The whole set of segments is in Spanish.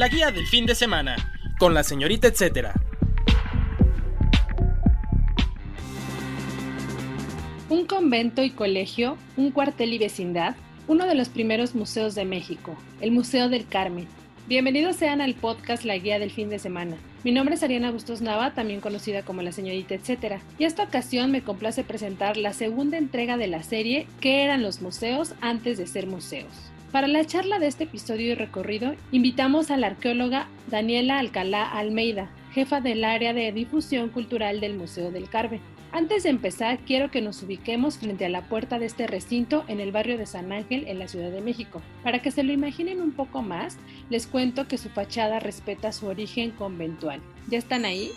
La guía del fin de semana, con la señorita etcétera. Un convento y colegio, un cuartel y vecindad, uno de los primeros museos de México, el Museo del Carmen. Bienvenidos sean al podcast La Guía del Fin de Semana. Mi nombre es Ariana Bustos Nava, también conocida como la señorita etcétera, y esta ocasión me complace presentar la segunda entrega de la serie ¿Qué eran los museos antes de ser museos? Para la charla de este episodio y recorrido, invitamos a la arqueóloga Daniela Alcalá Almeida, jefa del área de difusión cultural del Museo del Carmen. Antes de empezar, quiero que nos ubiquemos frente a la puerta de este recinto en el barrio de San Ángel, en la Ciudad de México. Para que se lo imaginen un poco más, les cuento que su fachada respeta su origen conventual. ¿Ya están ahí?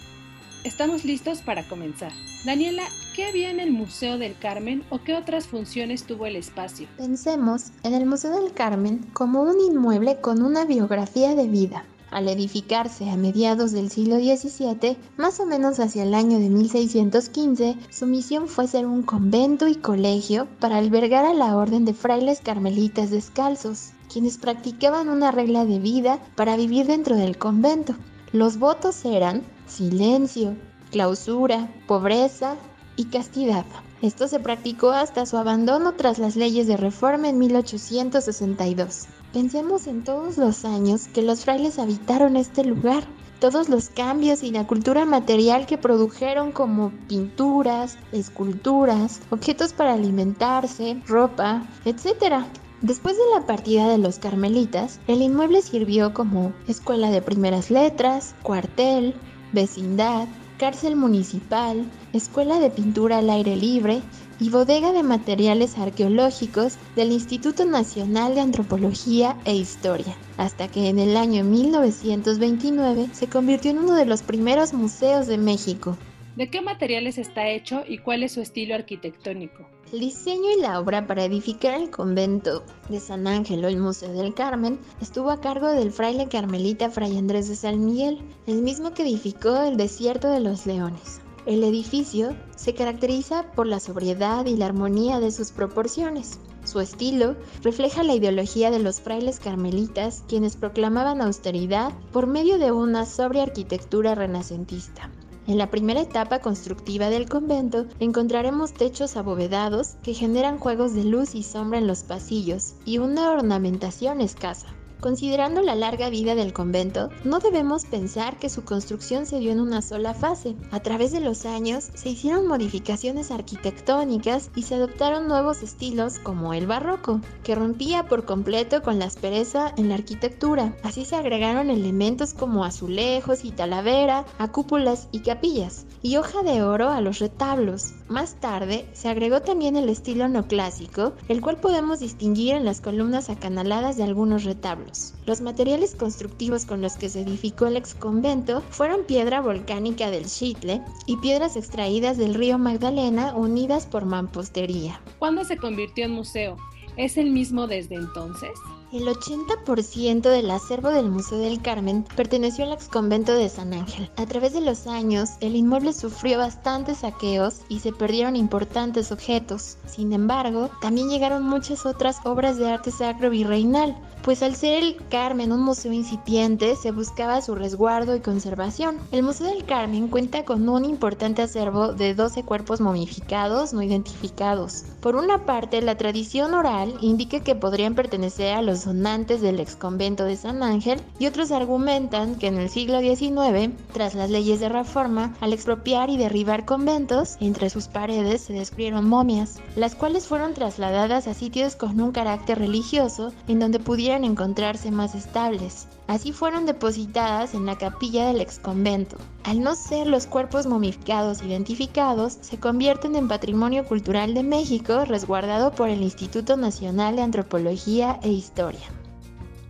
Estamos listos para comenzar. Daniela, ¿qué había en el Museo del Carmen o qué otras funciones tuvo el espacio? Pensemos en el Museo del Carmen como un inmueble con una biografía de vida al edificarse a mediados del siglo XVII, más o menos hacia el año de 1615, su misión fue ser un convento y colegio para albergar a la orden de frailes carmelitas descalzos, quienes practicaban una regla de vida para vivir dentro del convento. Los votos eran silencio, clausura, pobreza y castidad. Esto se practicó hasta su abandono tras las leyes de reforma en 1862. Pensemos en todos los años que los frailes habitaron este lugar, todos los cambios y la cultura material que produjeron como pinturas, esculturas, objetos para alimentarse, ropa, etc. Después de la partida de los carmelitas, el inmueble sirvió como escuela de primeras letras, cuartel, vecindad, cárcel municipal, escuela de pintura al aire libre y bodega de materiales arqueológicos del Instituto Nacional de Antropología e Historia, hasta que en el año 1929 se convirtió en uno de los primeros museos de México. ¿De qué materiales está hecho y cuál es su estilo arquitectónico? El diseño y la obra para edificar el convento de San Ángel o el Museo del Carmen estuvo a cargo del fraile carmelita Fray Andrés de San Miguel, el mismo que edificó el desierto de los leones. El edificio se caracteriza por la sobriedad y la armonía de sus proporciones. Su estilo refleja la ideología de los frailes carmelitas, quienes proclamaban austeridad por medio de una sobria arquitectura renacentista. En la primera etapa constructiva del convento encontraremos techos abovedados que generan juegos de luz y sombra en los pasillos y una ornamentación escasa. Considerando la larga vida del convento, no debemos pensar que su construcción se dio en una sola fase. A través de los años se hicieron modificaciones arquitectónicas y se adoptaron nuevos estilos como el barroco, que rompía por completo con la aspereza en la arquitectura. Así se agregaron elementos como azulejos y talavera a cúpulas y capillas, y hoja de oro a los retablos. Más tarde se agregó también el estilo neoclásico, el cual podemos distinguir en las columnas acanaladas de algunos retablos. Los materiales constructivos con los que se edificó el ex convento fueron piedra volcánica del Chitle y piedras extraídas del río Magdalena unidas por mampostería. ¿Cuándo se convirtió en museo? ¿Es el mismo desde entonces? El 80% del acervo del Museo del Carmen perteneció al exconvento de San Ángel. A través de los años, el inmueble sufrió bastantes saqueos y se perdieron importantes objetos. Sin embargo, también llegaron muchas otras obras de arte sacro virreinal, pues al ser el Carmen un museo incipiente, se buscaba su resguardo y conservación. El Museo del Carmen cuenta con un importante acervo de 12 cuerpos momificados no identificados. Por una parte, la tradición oral indica que podrían pertenecer a los donantes del exconvento de San Ángel y otros argumentan que en el siglo XIX, tras las leyes de reforma, al expropiar y derribar conventos, entre sus paredes se descubrieron momias, las cuales fueron trasladadas a sitios con un carácter religioso en donde pudieran encontrarse más estables. Así fueron depositadas en la capilla del exconvento. Al no ser los cuerpos momificados identificados, se convierten en patrimonio cultural de México resguardado por el Instituto Nacional de Antropología e Historia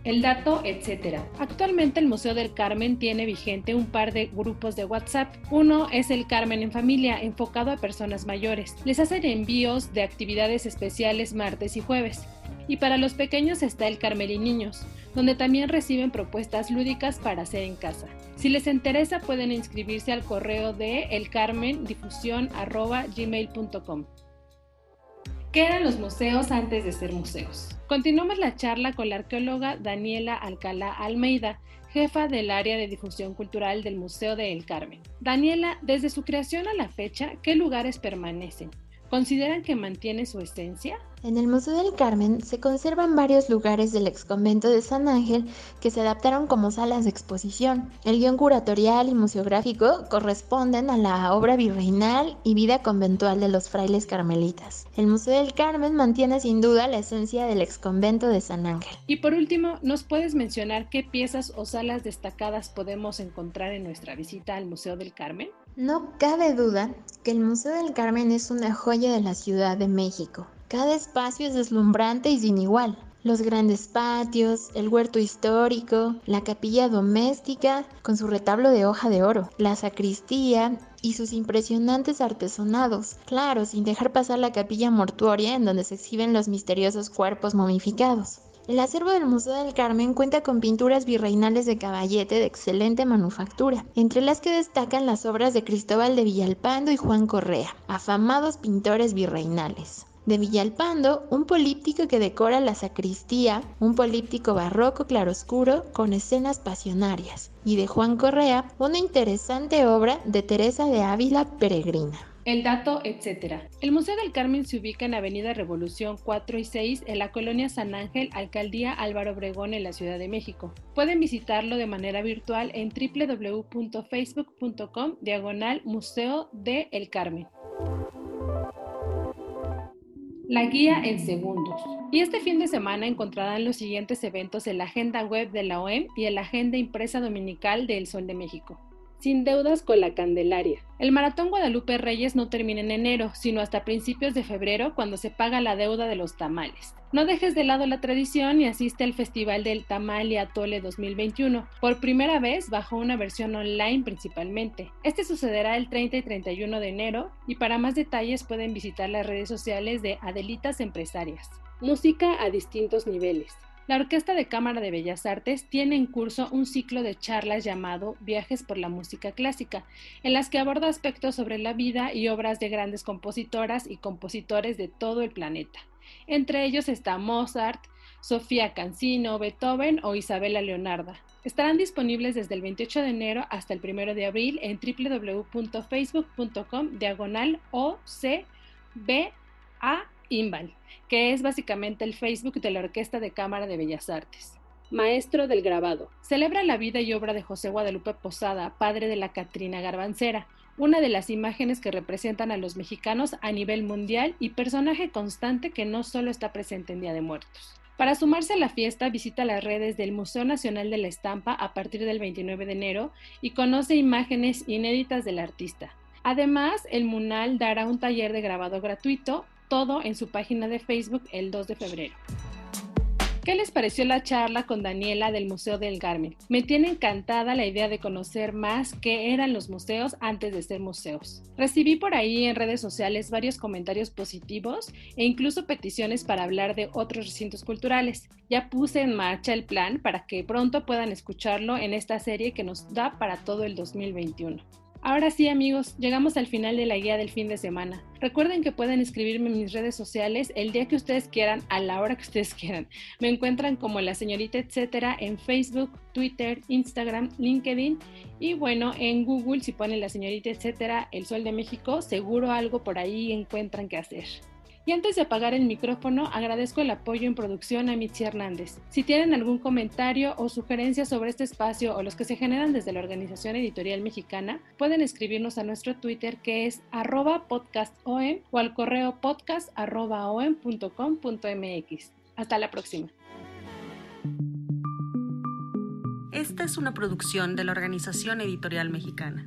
el dato, etc. Actualmente el Museo del Carmen tiene vigente un par de grupos de WhatsApp. Uno es el Carmen en Familia, enfocado a personas mayores. Les hacen envíos de actividades especiales martes y jueves. Y para los pequeños está el Carmel y Niños, donde también reciben propuestas lúdicas para hacer en casa. Si les interesa pueden inscribirse al correo de elcarmendifusión.gmail.com. ¿Qué eran los museos antes de ser museos? Continuamos la charla con la arqueóloga Daniela Alcalá Almeida, jefa del área de difusión cultural del Museo de El Carmen. Daniela, desde su creación a la fecha, ¿qué lugares permanecen? ¿Consideran que mantiene su esencia? En el Museo del Carmen se conservan varios lugares del exconvento de San Ángel que se adaptaron como salas de exposición. El guion curatorial y museográfico corresponden a la obra virreinal y vida conventual de los frailes carmelitas. El Museo del Carmen mantiene sin duda la esencia del exconvento de San Ángel. Y por último, ¿nos puedes mencionar qué piezas o salas destacadas podemos encontrar en nuestra visita al Museo del Carmen? No cabe duda que el Museo del Carmen es una joya de la Ciudad de México. Cada espacio es deslumbrante y sin igual. Los grandes patios, el huerto histórico, la capilla doméstica con su retablo de hoja de oro, la sacristía y sus impresionantes artesonados, claro, sin dejar pasar la capilla mortuoria en donde se exhiben los misteriosos cuerpos momificados. El acervo del Museo del Carmen cuenta con pinturas virreinales de caballete de excelente manufactura, entre las que destacan las obras de Cristóbal de Villalpando y Juan Correa, afamados pintores virreinales de Villalpando, un políptico que decora la sacristía, un políptico barroco claroscuro con escenas pasionarias, y de Juan Correa, una interesante obra de Teresa de Ávila Peregrina. El dato, etc. El Museo del Carmen se ubica en Avenida Revolución 4 y 6 en la colonia San Ángel, Alcaldía Álvaro Obregón en la Ciudad de México. Pueden visitarlo de manera virtual en www.facebook.com diagonal Museo de El Carmen la guía en segundos. Y este fin de semana encontrarán los siguientes eventos en la agenda web de la OEM y en la agenda impresa dominical de El Sol de México sin deudas con la Candelaria. El Maratón Guadalupe Reyes no termina en enero, sino hasta principios de febrero cuando se paga la deuda de los tamales. No dejes de lado la tradición y asiste al Festival del Tamal y Atole 2021, por primera vez bajo una versión online principalmente. Este sucederá el 30 y 31 de enero y para más detalles pueden visitar las redes sociales de Adelitas Empresarias. Música a distintos niveles. La Orquesta de Cámara de Bellas Artes tiene en curso un ciclo de charlas llamado Viajes por la Música Clásica, en las que aborda aspectos sobre la vida y obras de grandes compositoras y compositores de todo el planeta. Entre ellos está Mozart, Sofía Cancino, Beethoven o Isabella Leonarda. Estarán disponibles desde el 28 de enero hasta el 1 de abril en www.facebook.com diagonal Que es básicamente el Facebook de la Orquesta de Cámara de Bellas Artes. Maestro del grabado. Celebra la vida y obra de José Guadalupe Posada, padre de la Catrina Garbancera, una de las imágenes que representan a los mexicanos a nivel mundial y personaje constante que no solo está presente en Día de Muertos. Para sumarse a la fiesta, visita las redes del Museo Nacional de la Estampa a partir del 29 de enero y conoce imágenes inéditas del artista. Además, el MUNAL dará un taller de grabado gratuito todo en su página de Facebook el 2 de febrero. ¿Qué les pareció la charla con Daniela del Museo del Carmen? Me tiene encantada la idea de conocer más qué eran los museos antes de ser museos. Recibí por ahí en redes sociales varios comentarios positivos e incluso peticiones para hablar de otros recintos culturales. Ya puse en marcha el plan para que pronto puedan escucharlo en esta serie que nos da para todo el 2021. Ahora sí amigos, llegamos al final de la guía del fin de semana. Recuerden que pueden escribirme en mis redes sociales el día que ustedes quieran, a la hora que ustedes quieran. Me encuentran como la señorita etcétera en Facebook, Twitter, Instagram, LinkedIn y bueno, en Google si ponen la señorita etcétera, el Sol de México, seguro algo por ahí encuentran que hacer. Y antes de apagar el micrófono, agradezco el apoyo en producción a Mitzi Hernández. Si tienen algún comentario o sugerencia sobre este espacio o los que se generan desde la Organización Editorial Mexicana, pueden escribirnos a nuestro Twitter que es arroba podcastom o al correo podcast.om.com.mx. Hasta la próxima. Esta es una producción de la Organización Editorial Mexicana.